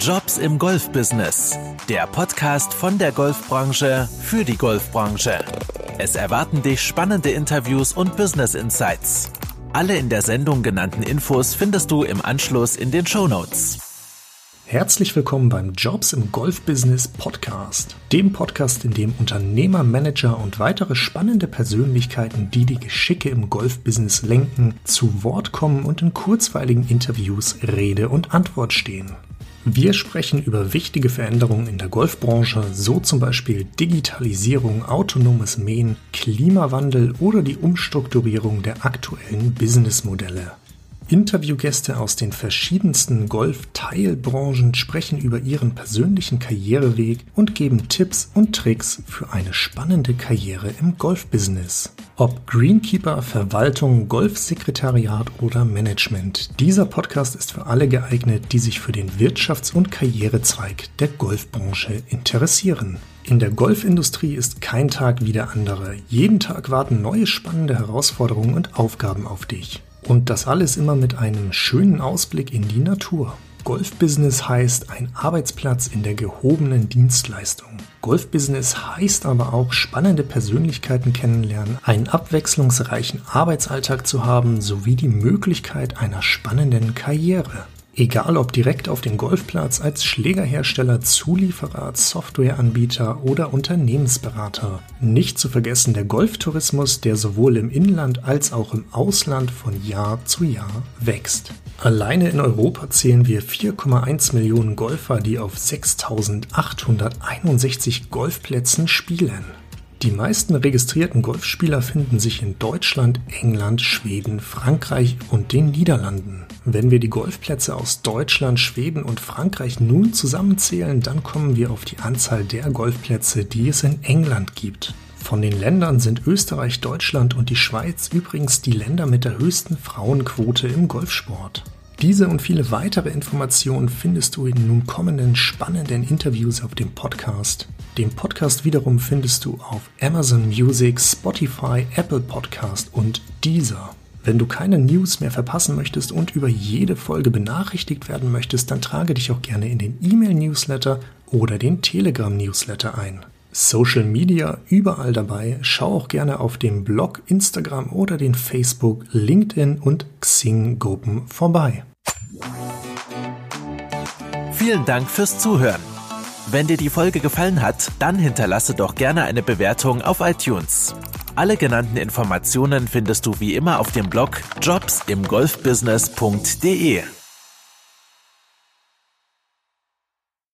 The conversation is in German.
Jobs im Golfbusiness. Der Podcast von der Golfbranche für die Golfbranche. Es erwarten dich spannende Interviews und Business Insights. Alle in der Sendung genannten Infos findest du im Anschluss in den Show Notes. Herzlich willkommen beim Jobs im Golfbusiness Podcast, dem Podcast, in dem Unternehmer, Manager und weitere spannende Persönlichkeiten, die die Geschicke im Golfbusiness lenken, zu Wort kommen und in kurzweiligen Interviews Rede und Antwort stehen. Wir sprechen über wichtige Veränderungen in der Golfbranche, so zum Beispiel Digitalisierung, autonomes Mähen, Klimawandel oder die Umstrukturierung der aktuellen Businessmodelle. Interviewgäste aus den verschiedensten Golf-Teilbranchen sprechen über ihren persönlichen Karriereweg und geben Tipps und Tricks für eine spannende Karriere im Golfbusiness. Ob Greenkeeper, Verwaltung, Golfsekretariat oder Management, dieser Podcast ist für alle geeignet, die sich für den Wirtschafts- und Karrierezweig der Golfbranche interessieren. In der Golfindustrie ist kein Tag wie der andere. Jeden Tag warten neue spannende Herausforderungen und Aufgaben auf dich. Und das alles immer mit einem schönen Ausblick in die Natur. Golfbusiness heißt ein Arbeitsplatz in der gehobenen Dienstleistung. Golfbusiness heißt aber auch spannende Persönlichkeiten kennenlernen, einen abwechslungsreichen Arbeitsalltag zu haben sowie die Möglichkeit einer spannenden Karriere. Egal ob direkt auf dem Golfplatz als Schlägerhersteller, Zulieferer, Softwareanbieter oder Unternehmensberater. Nicht zu vergessen der Golftourismus, der sowohl im Inland als auch im Ausland von Jahr zu Jahr wächst. Alleine in Europa zählen wir 4,1 Millionen Golfer, die auf 6.861 Golfplätzen spielen. Die meisten registrierten Golfspieler finden sich in Deutschland, England, Schweden, Frankreich und den Niederlanden. Wenn wir die Golfplätze aus Deutschland, Schweden und Frankreich nun zusammenzählen, dann kommen wir auf die Anzahl der Golfplätze, die es in England gibt. Von den Ländern sind Österreich, Deutschland und die Schweiz übrigens die Länder mit der höchsten Frauenquote im Golfsport. Diese und viele weitere Informationen findest du in nun kommenden spannenden Interviews auf dem Podcast. Den Podcast wiederum findest du auf Amazon Music, Spotify, Apple Podcast und Deezer. Wenn du keine News mehr verpassen möchtest und über jede Folge benachrichtigt werden möchtest, dann trage dich auch gerne in den E-Mail-Newsletter oder den Telegram-Newsletter ein. Social Media überall dabei. Schau auch gerne auf dem Blog, Instagram oder den Facebook, LinkedIn und Xing-Gruppen vorbei. Vielen Dank fürs Zuhören. Wenn dir die Folge gefallen hat, dann hinterlasse doch gerne eine Bewertung auf iTunes. Alle genannten Informationen findest du wie immer auf dem Blog jobsimgolfbusiness.de.